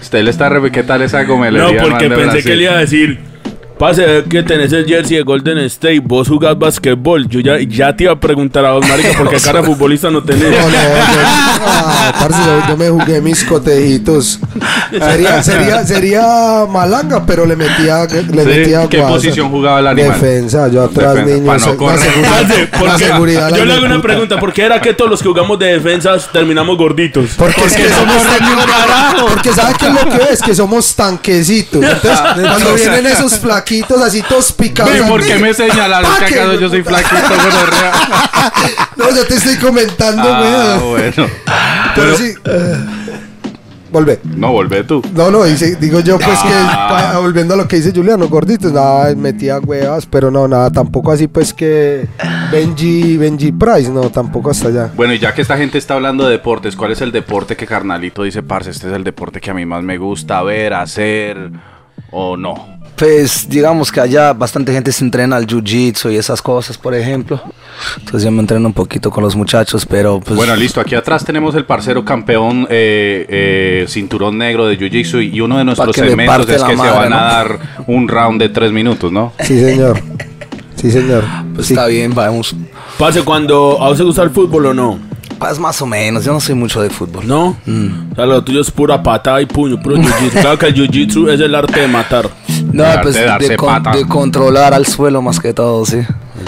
Usted le está re... ¿Qué tal esa gomelería? No, porque pensé Brasil? que le iba a decir. Pase que tenés el jersey de Golden State, vos jugás basquetbol. Yo ya, ya te iba a preguntar a vos, marica, porque cara de futbolista no tenés. No, no, yo, ah, parce, yo, yo me jugué mis cotejitos. Sería, sería, sería malanga, pero le metía, le Sí, metía ¿qué guasa. posición jugaba el animal? Defensa, yo atrás, Defensa, niño. no correr. seguridad- porque seguridad, la yo le hago una pregunta, ¿por qué era que todos los que jugamos de defensas terminamos gorditos? Porque es que somos tan Porque ¿sabes qué es lo que es? Que somos tanquecitos. Entonces, cuando vienen esos flaquitos así todos picados. ¿Por qué me señalaron ¡pa' que acaso yo soy flaquito? No, yo te estoy comentando, Ah, bueno. Pero sí. eh, Volve. No, volvé tú. No, no, dice- digo yo pues que pa- volviendo a lo que dice Juliano, gorditos, nada, metía huevas, pero no, nada, tampoco así pues que Benji, Benji Price, no, tampoco hasta allá. Bueno, y ya que esta gente está hablando de deportes, ¿cuál es el deporte que Carnalito dice, parce, este es el deporte que a mí más me gusta ver, hacer o no? Pues digamos que allá bastante gente se entrena al jiu-jitsu y esas cosas, por ejemplo. Entonces yo me entreno un poquito con los muchachos, pero pues... Bueno, listo, aquí atrás tenemos el parcero campeón eh, eh, cinturón negro de Jiu-Jitsu y uno de nuestros segmentos es que se van a dar un round de tres minutos, ¿no? Sí, señor. Sí, señor. Pues Sí. está bien, vamos. Pase cuando a vos te gusta el fútbol o no. Pues más o menos, yo no soy mucho de fútbol. ¿No? Mm. O sea, lo tuyo es pura patada y puño, puro jiu-jitsu. Claro que el jiu-jitsu es el arte de matar. No, Darte, pues darse de, con- de controlar al suelo más que todo, sí.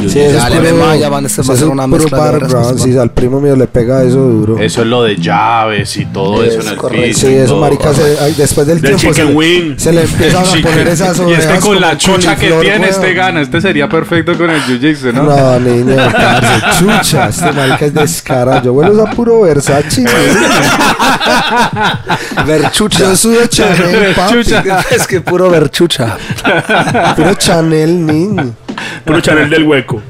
Sí, eso es Ya, en puro- Alemania van a es ser una mezcla de horas background, musicales. sí, al primo mío le pega eso duro. Eso es lo de llaves y todo eso en Es el correcto. piso. Sí, y eso marica, se- ay, después del Del tiempo se chicken le, wing. se le empiezan a poner esas Y es que con la chucha que tiene este gana, este sería perfecto con el jiu-jitsu, ¿no? No, niño, parce, chucha, este marica es descarado. Yo vuelo a puro Versace, Verchucha. Yo sudo Chanel, papi. Es que puro verchucha. Puro Chanel, niño. Puro Chanel del hueco.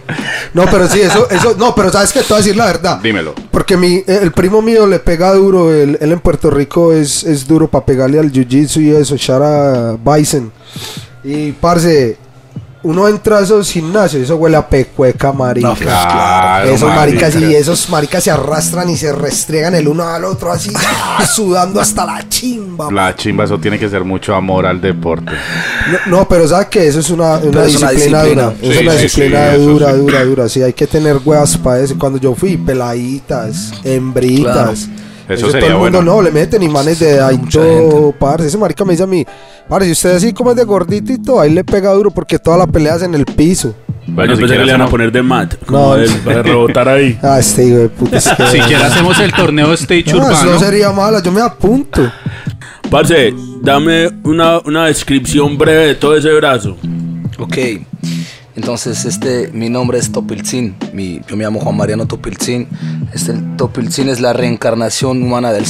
No, pero sí, eso, eso, no, pero sabes que te voy a decir la verdad. Dímelo. Porque mi, eh, el primo mío le pega duro, él, él en Puerto Rico es, es duro para pegarle al jiu-jitsu y eso, Shara Bison. Y parce, uno entra a esos gimnasios, eso huele a pecueca, marica. No, pues, Claro, esos maricas marica. y esos maricas se arrastran y se restregan el uno al otro así, sudando hasta la chimba. La chimba, eso tiene que ser mucho amor al deporte. No, no, pero ¿sabes que Eso es una, una Pero es una disciplina, disciplina. dura. Sí, es una sí, disciplina sí, dura, dura, dura. Sí, hay que tener huevas para eso. Cuando yo fui, peladitas, hembritas. Eso todo sería el mundo bueno. no, le meten imanes de todo, gente. parce. Ese marica me dice a mí, parce, si usted así como es de gordito y todo, ahí le pega duro porque toda la pelea es en el piso. Bueno, si yo pensé que le iban a poner de mat. Como No. él, para rebotar ahí. Ah, este hijo de puta. Es que, Si quieres hacemos el torneo stage no, eso no sería mala, yo me apunto. Parce, dame una, una descripción breve de todo ese brazo. Ok. Entonces, este, mi nombre es Topilzin. Mi, yo me llamo Juan Mariano Topilzin. Este, el es la reencarnación humana del,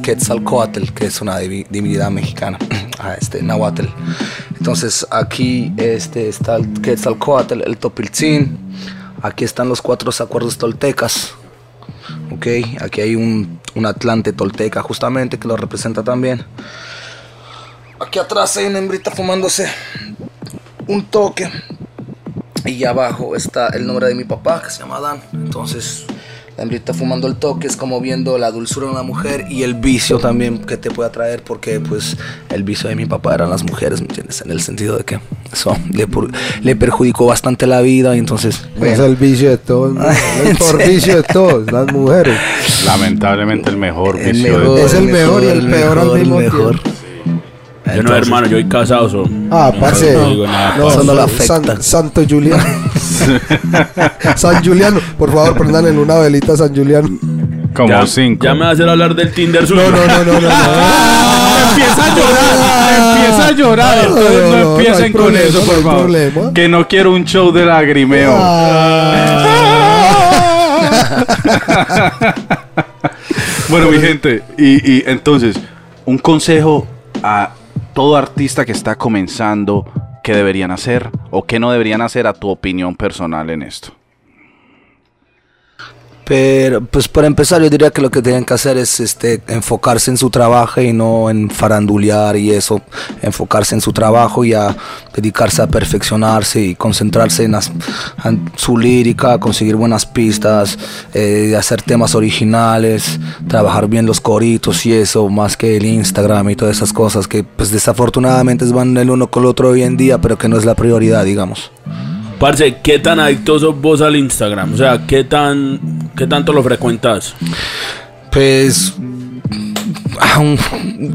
Quetzalcoatl, que es una divi- divinidad mexicana. Ah, este, Nahuatl. Entonces, aquí este, está el Quetzalcoatl, el Topilzin. Aquí están los cuatro acuerdos toltecas. Ok, aquí hay un, un Atlante tolteca justamente que lo representa también. Aquí atrás hay una hembrita fumándose un toque. Y abajo está el nombre de mi papá, que se llama Dan. Entonces, la hembrita fumando el toque es como viendo la dulzura de una mujer y el vicio también que te puede atraer, porque pues el vicio de mi papá eran las mujeres, ¿me entiendes? En el sentido de que eso le, por- le perjudicó bastante la vida y entonces... Es bueno, el vicio de todos. ¿no? El por vicio de todos, las mujeres. Lamentablemente el mejor el vicio mejor, de Es el mejor y el peor al mejor, el mismo tiempo. Yo no, hermano, yo soy casado. so- Ah, parce. No digo nada, No, Eso no San- afecta. Santo Julián. San Juliano. Por favor, prendan en una velita a San Juliano. Como ya, cinco. ya me va a hacer hablar del Tinder suyo. No, no, no, no, no. no. empieza a llorar, empieza a llorar. Entonces No, no, no, no empiecen con problema, eso, por favor. problema. Que no quiero un show de lagrimeo. bueno, mi gente, y, y entonces, un consejo a todo artista que está comenzando, ¿qué deberían hacer o qué no deberían hacer a tu opinión personal en esto? Pero, pues para empezar, yo diría que lo que tienen que hacer es este, enfocarse en su trabajo y no en farandulear y eso. Enfocarse en su trabajo y a dedicarse a perfeccionarse y concentrarse en, su lírica, conseguir buenas pistas, eh, hacer temas originales, trabajar bien los coritos y eso, más que el Instagram y todas esas cosas que, pues desafortunadamente van el uno con el otro hoy en día, pero que no es la prioridad, digamos. Parce, ¿qué tan adicto sos vos al Instagram? O sea, ¿qué, tan, qué tanto lo frecuentas? Pues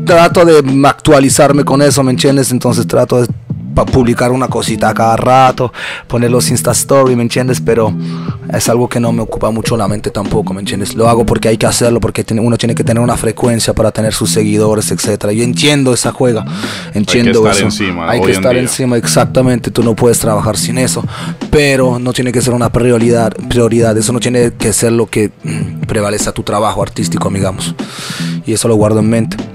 trato de actualizarme con eso, ¿me entiendes? Entonces trato de publicar una cosita cada rato, poner los Insta Story, ¿me entiendes? Pero es algo que no me ocupa mucho la mente tampoco, ¿me entiendes? Lo hago porque hay que hacerlo, porque uno tiene que tener una frecuencia para tener sus seguidores, etcétera. Yo entiendo esa juega, entiendo estar eso. encima hay que estar día. encima, exactamente. Tú no puedes trabajar sin eso, pero no tiene que ser una prioridad. Prioridad, eso no tiene que ser lo que mm, prevalece a tu trabajo artístico, digamos. Y eso lo guardo en mente.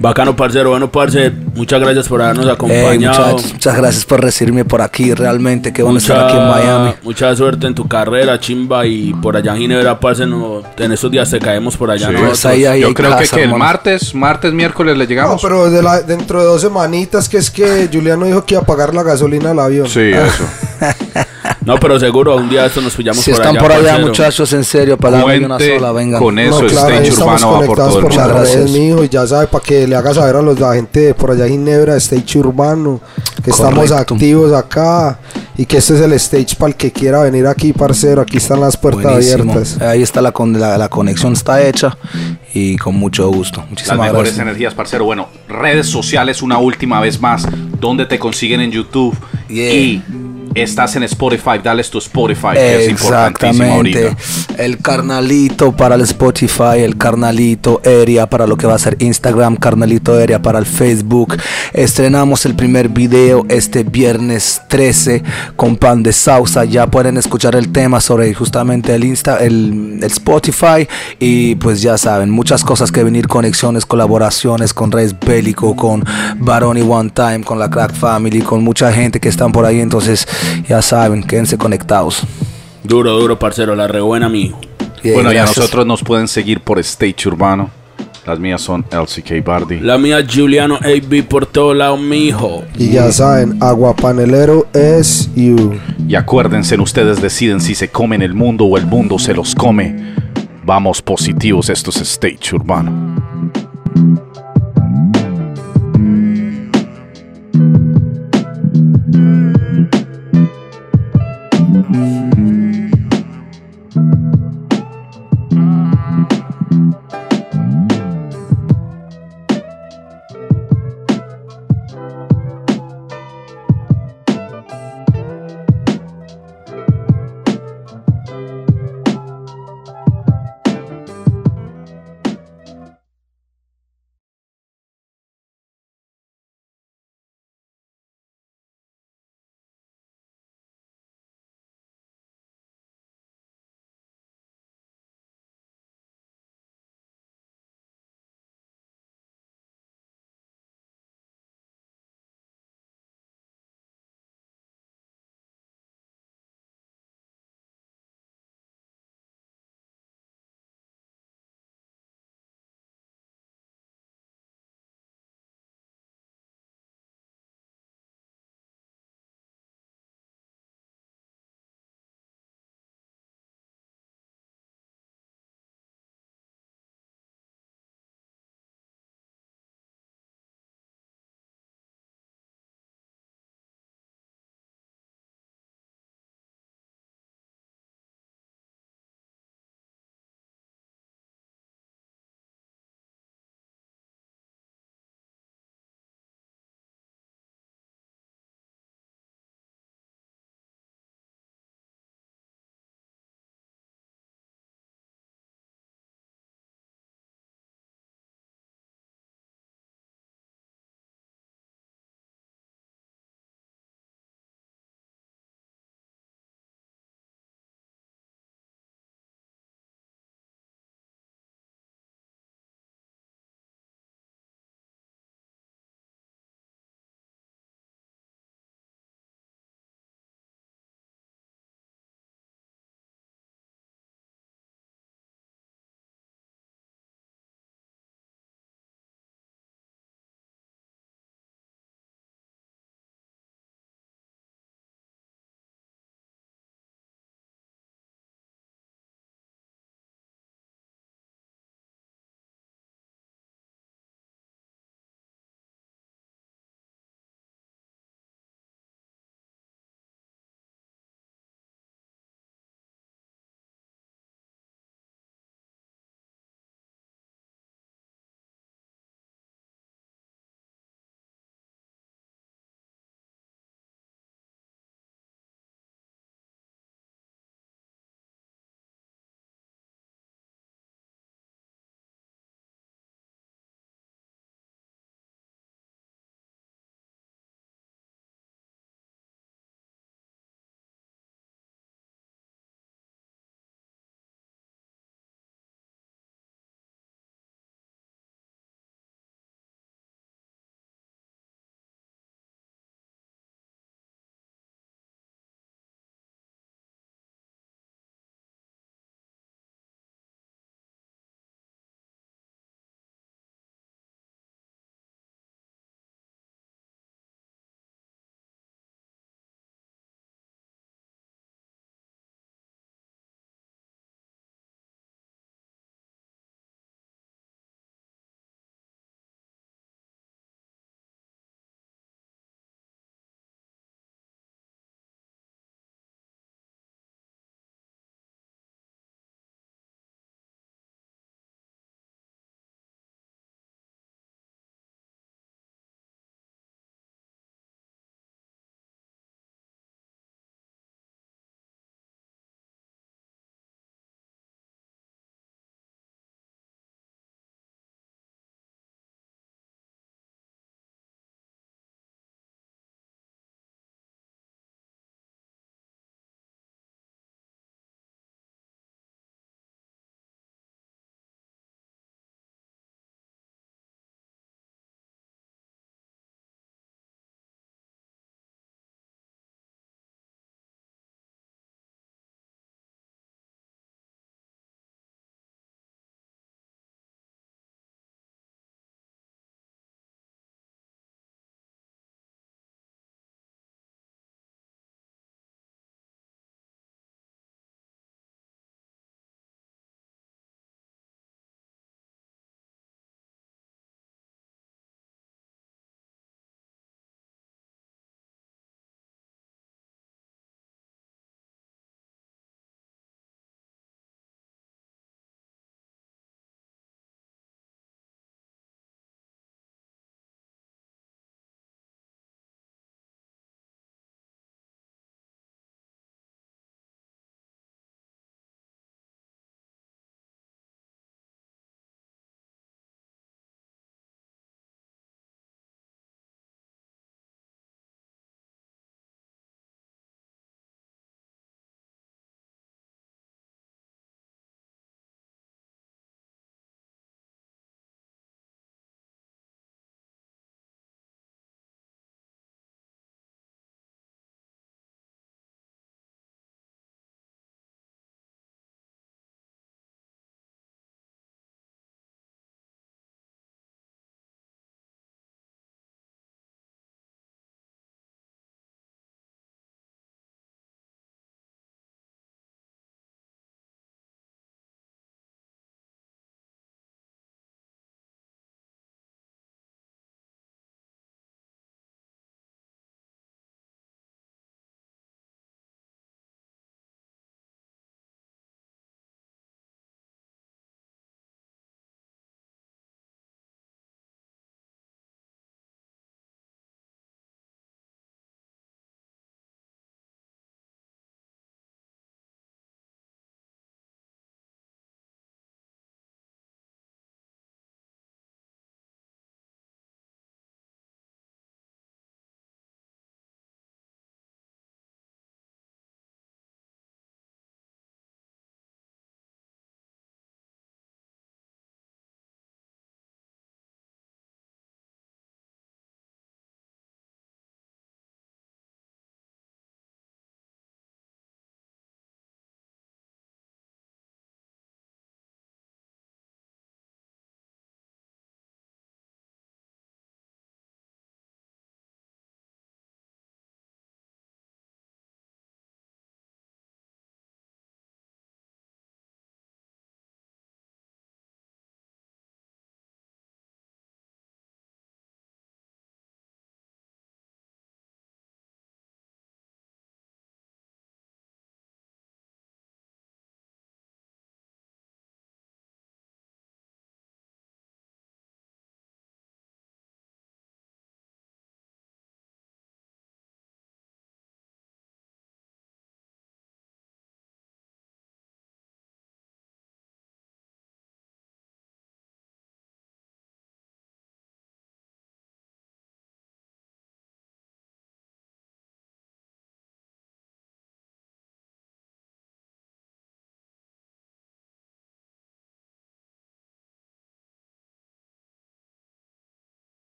Bacano, parcero. Bueno, parce, muchas gracias por habernos acompañado. muchas gracias por recibirme por aquí. Realmente, qué bueno estar aquí en Miami. mucha suerte en tu carrera, chimba. Y por allá en Ginebra, parce, no, en estos días te caemos por allá. Sí. nosotros. Pues ahí, ahí Yo creo que, casa, que el hermano. martes, martes, miércoles le No, llegamos. pero de la- dentro de dos semanitas, que es que Juliano dijo que iba a pagar la gasolina al avión. Sí, eso. No, pero seguro un día esto nos pillamos Si por están allá. por allá, parcero. muchachos, en serio, palabra de una sola, venga. con eso, No, el claro, stage estamos urbano va por conectados todo el por mundo. las Muchas redes, gracias. mijo, y ya sabe, para que le haga saber a los, la gente de por allá en Ginebra, Stage Urbano, que estamos Correcto. activos acá y que este es el stage para el que quiera venir aquí, parcero. Aquí están las puertas Buenísimo. abiertas. Ahí está la, con- la, la conexión, está hecha y con mucho gusto. Las Muchísimas mejores gracias. energías, parcero. Bueno, redes sociales una última vez más. ¿Dónde te consiguen en YouTube? Yeah. Y Estás en Spotify, dale tu Spotify, que es importantísimo ahorita. El carnalito para el Spotify, el carnalito area para lo que va a ser Instagram, carnalito area para el Facebook. Estrenamos el primer video este viernes 13 con Pan de Sausa. Ya pueden escuchar el tema sobre justamente el Insta, el, el Spotify. Y pues ya saben, muchas cosas que venir, conexiones, colaboraciones con Reyes Bélico, con Baroni One Time, con la Crack Family, con mucha gente que están por ahí. Entonces, ya saben, quédense conectados. Duro, duro, parcero, la re buena, mijo. Bueno, y a gracias. nosotros nos pueden seguir por Stage Urbano. Las mías son LCK Bardi. La mía Juliano AB por todo lado, mijo. Y ya saben, agua panelero es you. Y acuérdense, ustedes deciden si se comen el mundo o el mundo se los come. Vamos positivos, esto es Stage Urbano.